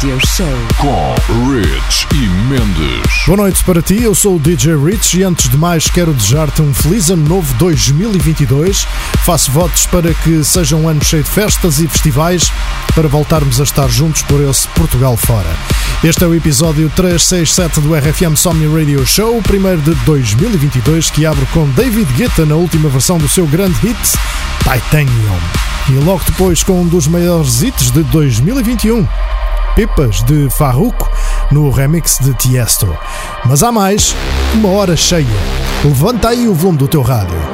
Radio Show com Rich e Mendes. Boa noite para ti, eu sou o DJ Rich e antes de mais quero desejar-te um feliz ano novo 2022. Faço votos para que seja um ano cheio de festas e festivais para voltarmos a estar juntos por esse Portugal fora. Este é o episódio 367 do RFM Somni Radio Show, o primeiro de 2022 que abre com David Guetta na última versão do seu grande hit Titanium. E logo depois com um dos maiores hits de 2021, Pipas de Farruko no remix de Tiesto. Mas há mais, uma hora cheia. Levanta aí o volume do teu rádio.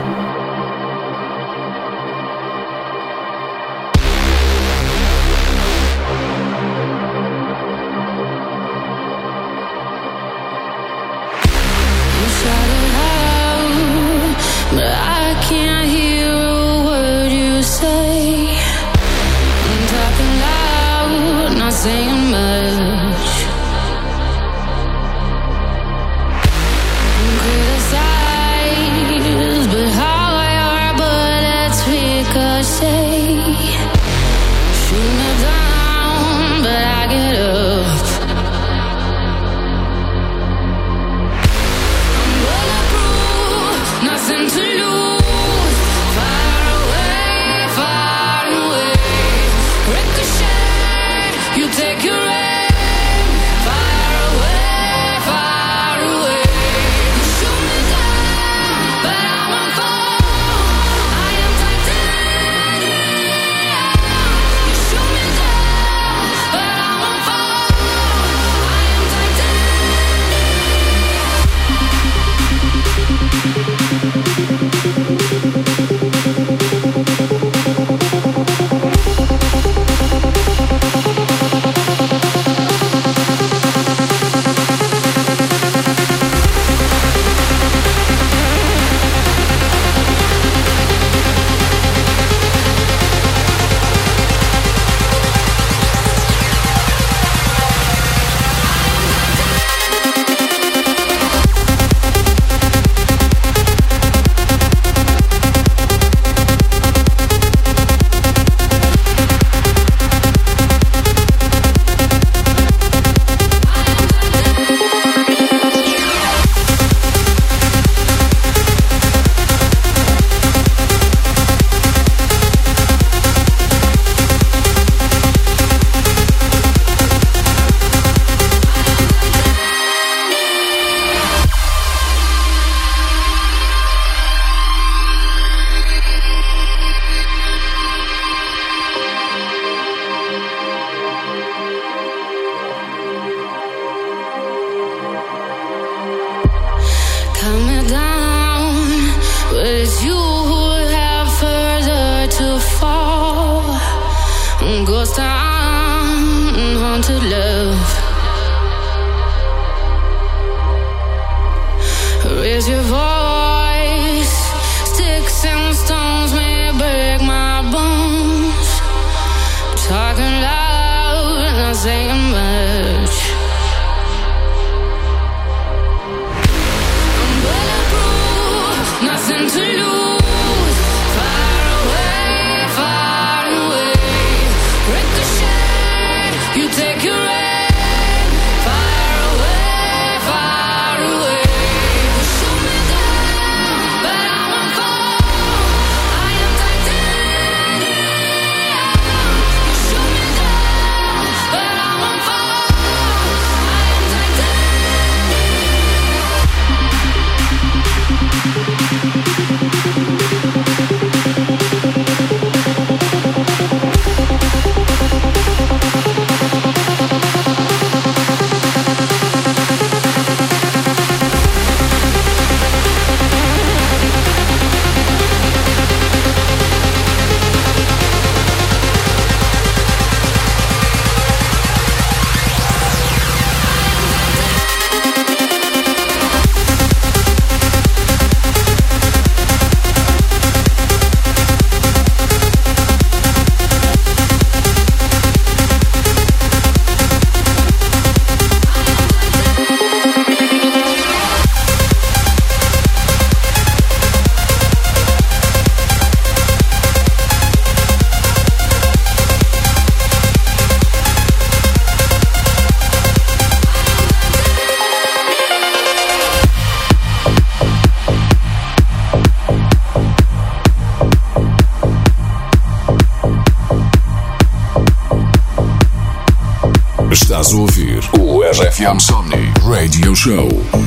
Insomni Radio Show.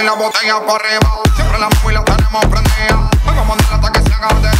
y la botella para arriba. Siempre la móvil la tenemos prendida. Vamos a mandarla hasta que se haga de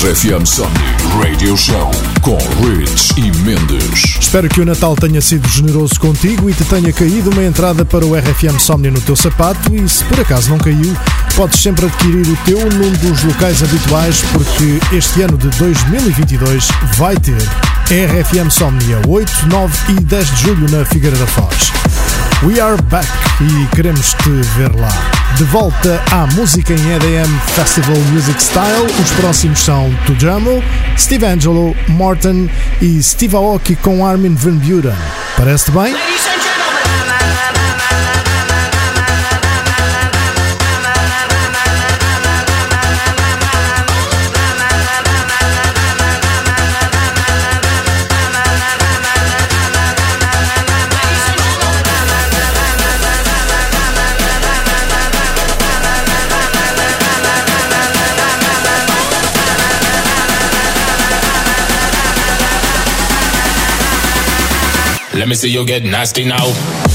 RFM Somni Radio Show com Rich e Mendes. Espero que o Natal tenha sido generoso contigo e te tenha caído uma entrada para o RFM Somni no teu sapato e se por acaso não caiu, podes sempre adquirir o teu num dos locais habituais porque este ano de 2022 vai ter RFM Somnia 8, 9 e 10 de julho na Figueira da Foz. We are back e queremos te ver lá. De volta à música em EDM Festival Music Style, os próximos são Tujamo, Steve Angelo, Morton e Steve Aoki com Armin Van Buren. Parece-te bem? Me see you get nasty now.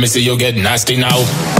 Let me see you get nasty now.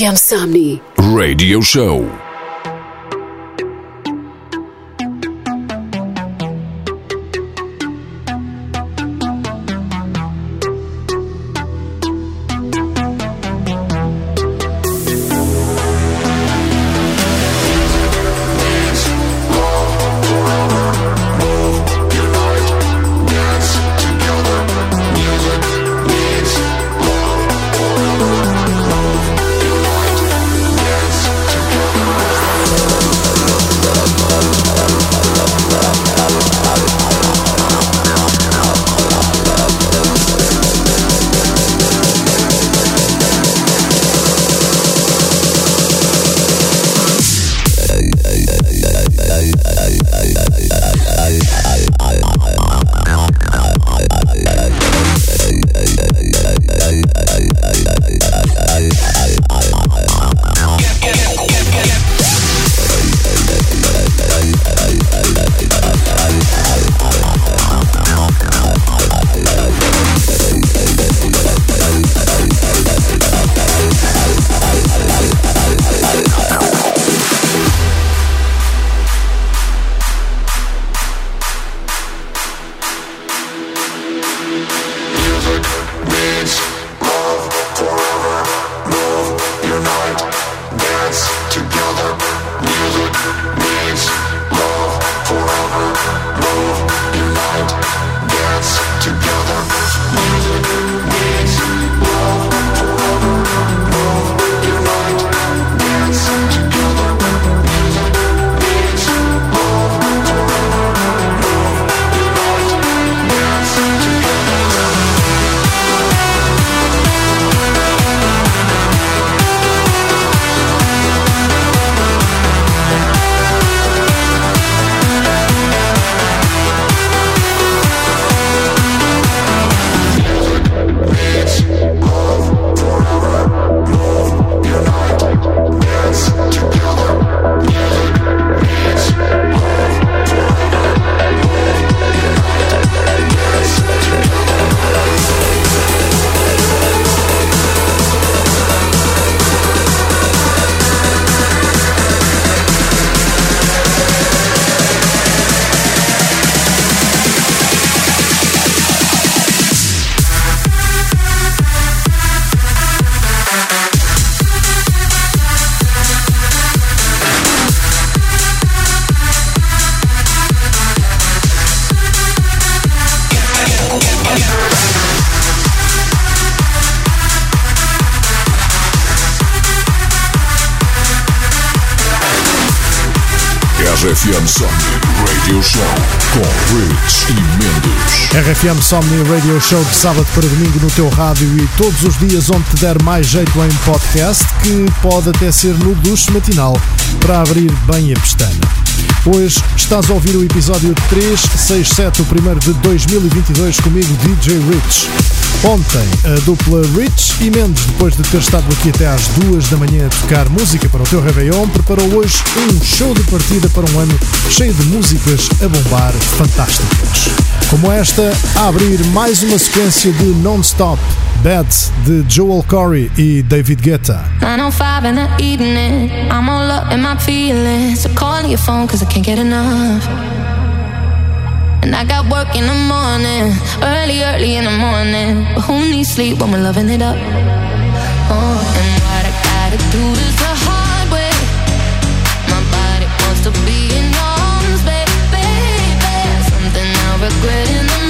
Christian Samni. Radio Show. RFM Somni Radio Show de sábado para domingo no teu rádio e todos os dias onde te der mais jeito em podcast, que pode até ser no duche matinal, para abrir bem a pestana. Hoje estás a ouvir o episódio 367, o primeiro de 2022, comigo DJ Rich. Ontem, a dupla Rich e Mendes, depois de ter estado aqui até às duas da manhã a tocar música para o teu Réveillon, preparou hoje um show de partida para um ano cheio de músicas a bombar fantásticas. Como esta, a abrir mais uma sequência de Non-Stop Bad de Joel Corey e David Guetta. 905 in the evening, I'm all up in my feelings. So call your phone cause I can't get enough. And I got work in the morning, early, early in the morning. But who needs sleep when we're loving it up? Oh, and what I gotta do is the regret in the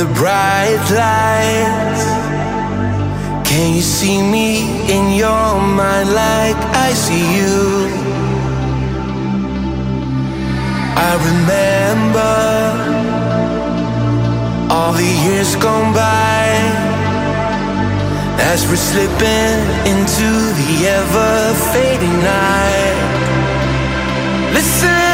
the bright lights. Can you see me in your mind like I see you? I remember all the years gone by as we're slipping into the ever fading night. Listen.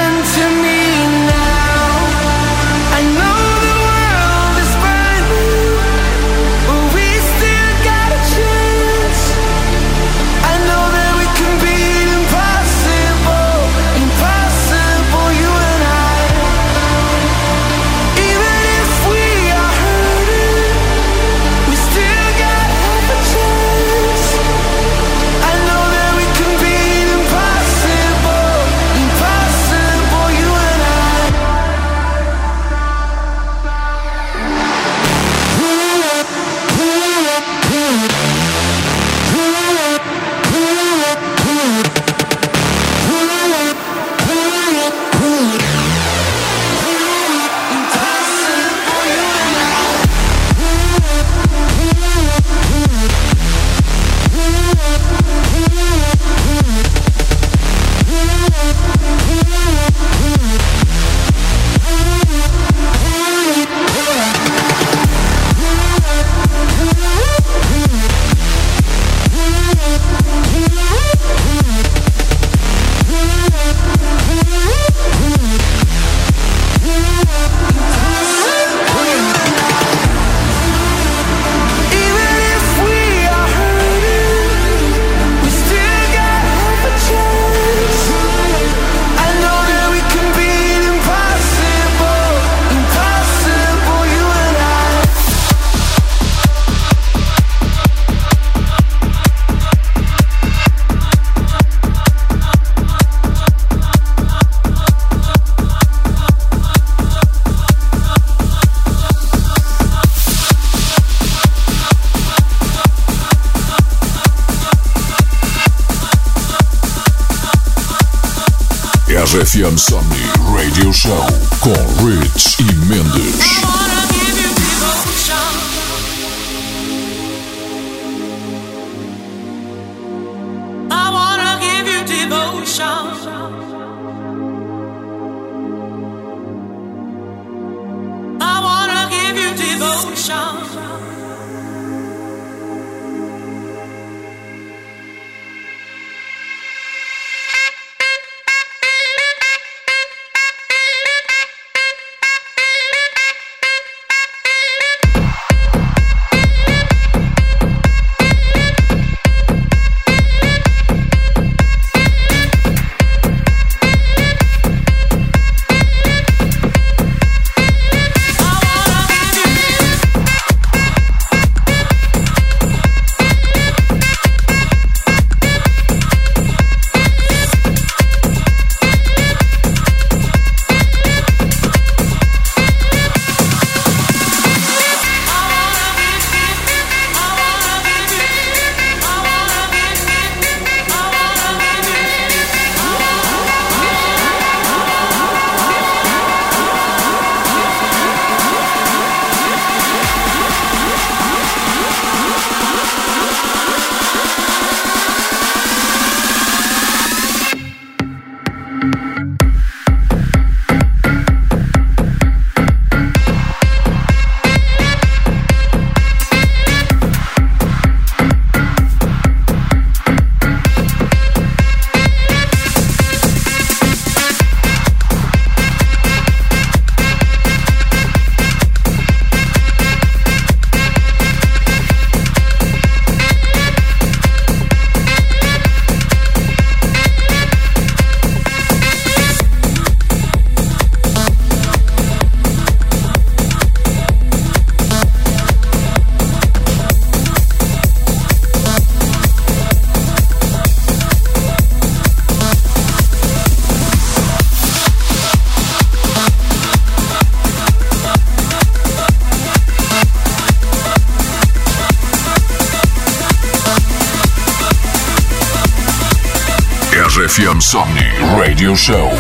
Insomni Radio Show.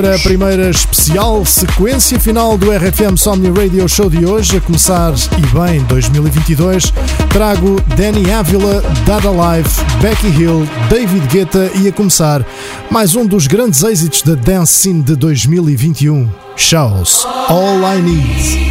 Para a primeira especial sequência final do RFM Somni Radio Show de hoje, a começar e bem 2022, trago Danny Avila, Dada Life, Becky Hill, David Guetta e a começar mais um dos grandes êxitos da dance scene de 2021, Shows All I Need.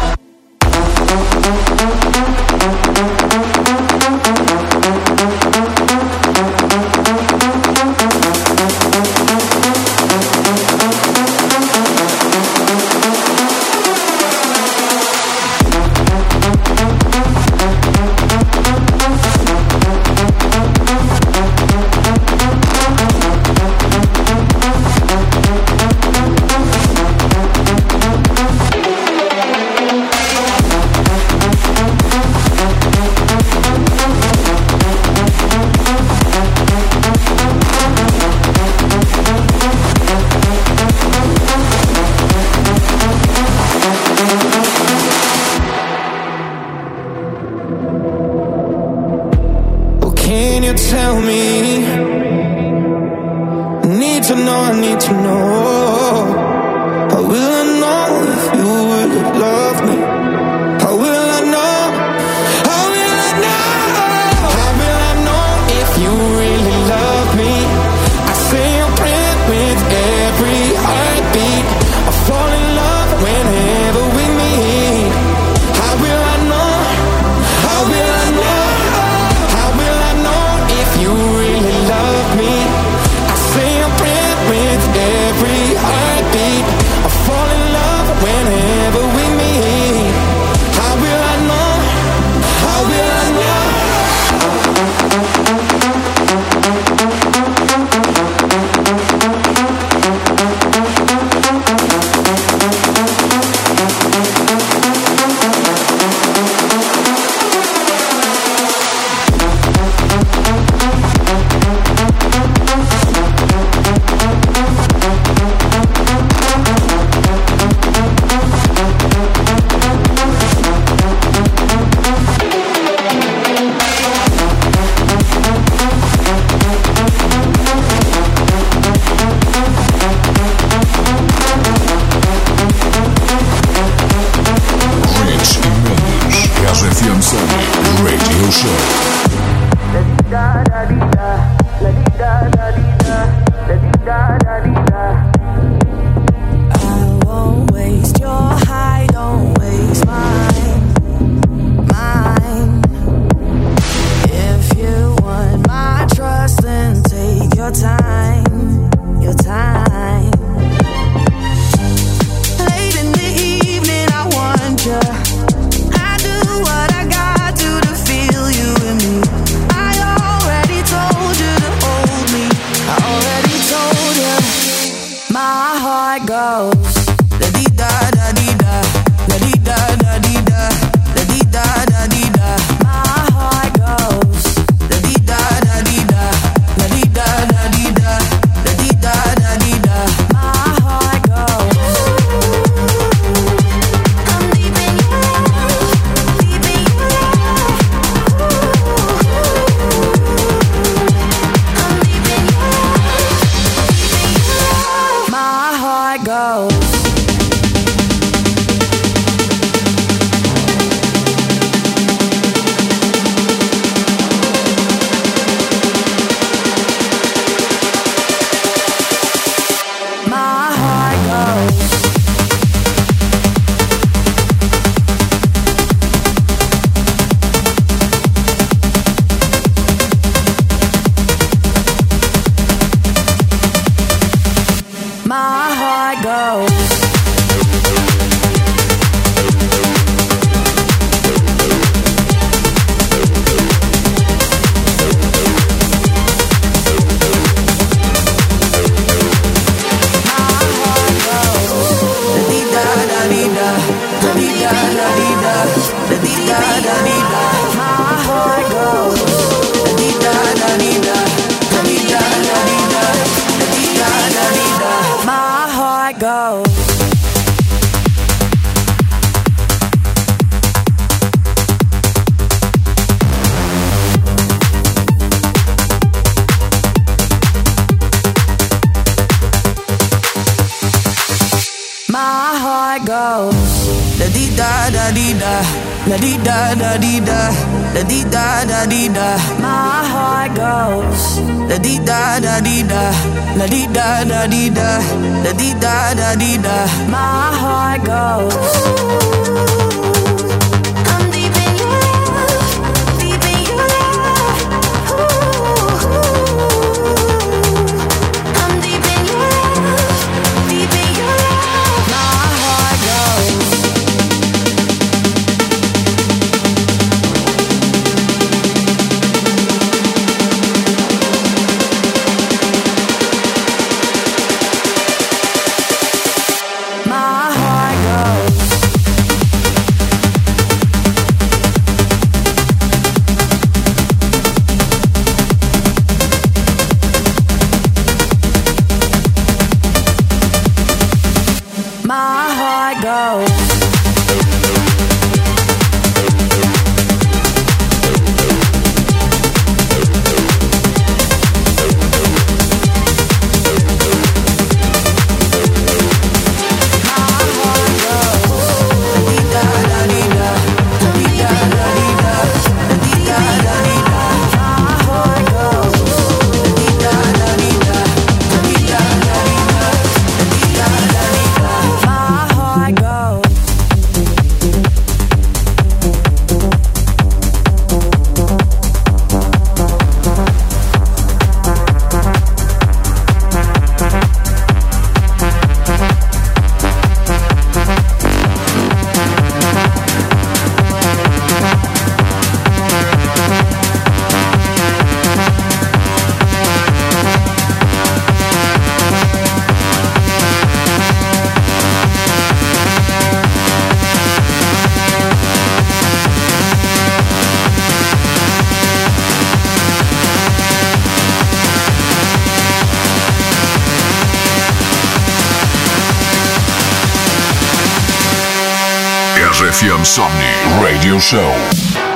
Radio Show.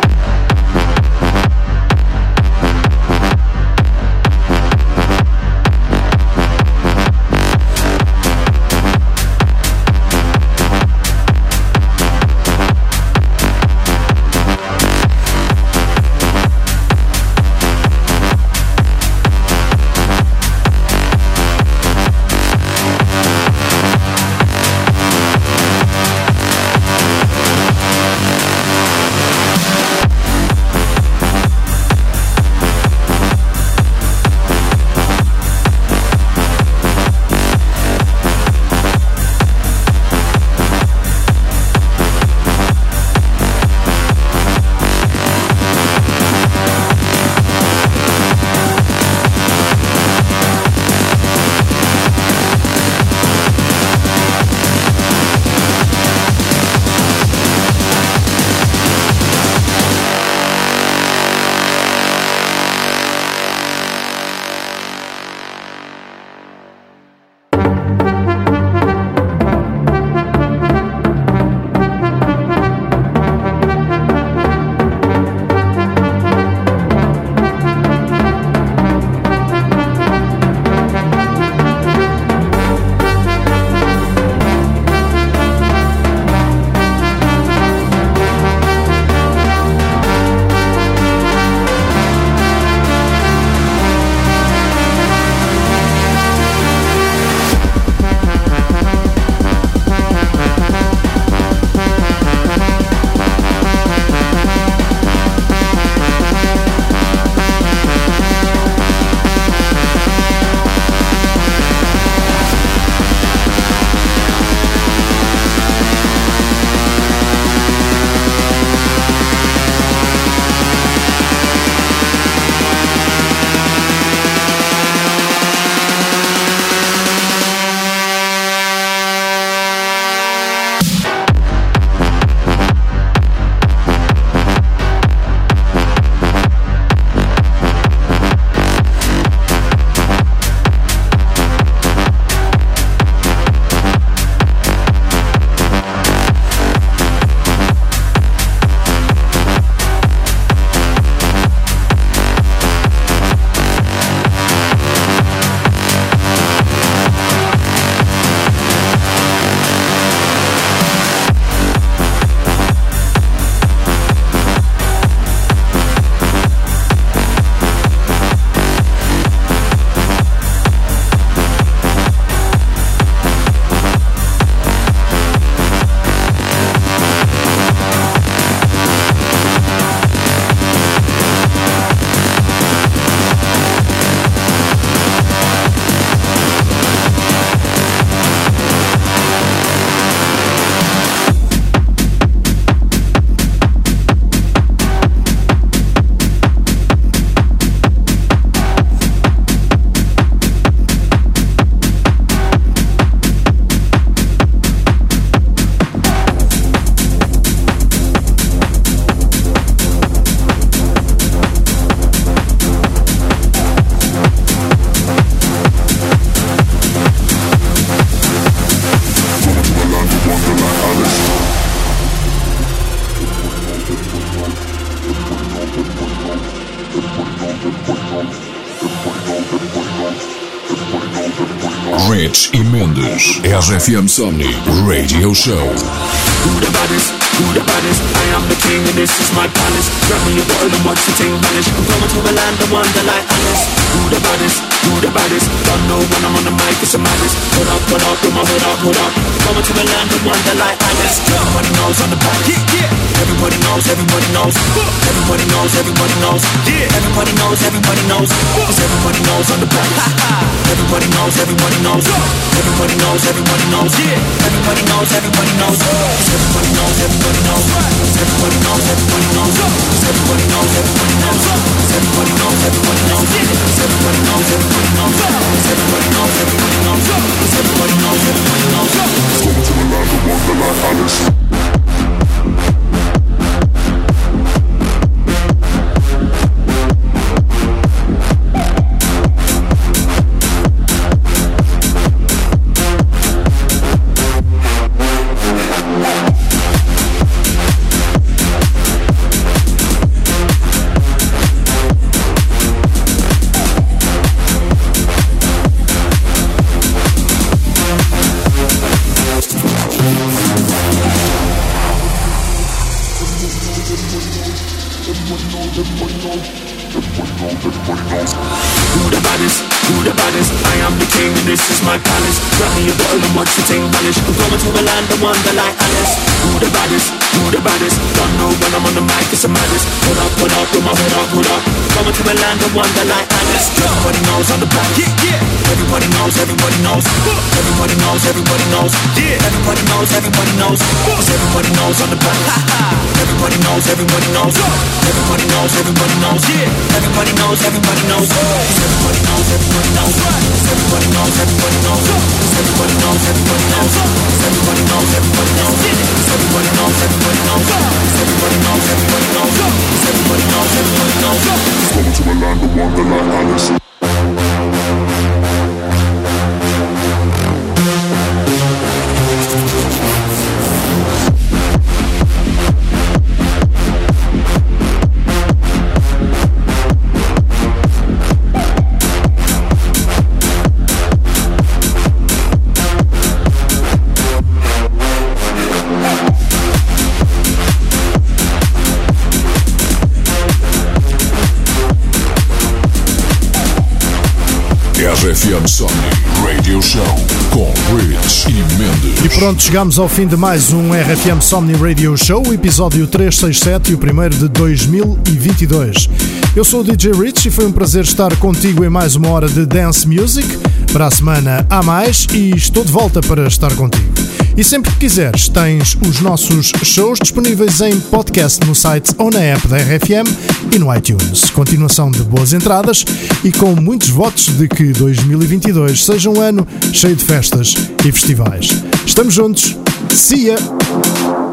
Rich e Mendes. RFM Somni Radio Show. Who the baddest? Who the baddest? I am the king and this is my palace. Grab me a bottle and watch the thing vanish. I'm going to a land of wonder like Alice. Who the baddest? Who the baddest? Don't know when I'm on the mic, it's a madness. Put up, put up, put my hood up, hood up. Going to a land of wonder like Alice. Everybody knows on the back. Yeah, yeah. Everybody knows, everybody knows. Everybody knows, everybody knows. Yeah. Everybody knows, everybody knows. Cause everybody knows on the back. Everybody knows, everybody knows. Everybody knows, everybody knows. Yeah. Everybody knows, everybody knows. Cause everybody knows, everybody knows. Cause everybody knows, everybody knows. Cause everybody knows, everybody knows. Cause everybody knows, everybody knows. Cause everybody knows, everybody knows. Everybody knows, everybody knows, everybody knows. Swing to the left, walk the line, Alice. Yes. Who the baddest? Who the baddest? Don't know when I'm on the mic, it's a madness. Put up, put up, put my hood up, hood up. Going to a land of wonder like Alice. Everybody knows on the back. Yeah, yeah. Everybody knows, everybody knows. Everybody knows, everybody knows. Yeah. Everybody knows, everybody knows. Cause everybody knows on the back. Everybody knows, everybody knows. Everybody knows, everybody knows. Yeah. Everybody knows, everybody knows. Cause everybody knows, everybody knows. Cause everybody knows, everybody knows. Cause everybody knows, everybody knows. Cause everybody knows, everybody knows everybody knows everybody knows to knows, Wonderland Alice. RFM Somni Radio Show com Rich e Mendes. E pronto, chegamos ao fim de mais um RFM Somni Radio Show, episódio 367 e o primeiro de 2022. Eu sou o DJ Rich e foi um prazer estar contigo em mais uma hora de Dance Music. Para a semana há mais e estou de volta para estar contigo. E sempre que quiseres, tens os nossos shows disponíveis em podcast no site ou na app da RFM e no iTunes. Continuação de boas entradas e com muitos votos de que 2022 seja um ano cheio de festas e festivais. Estamos juntos. See ya!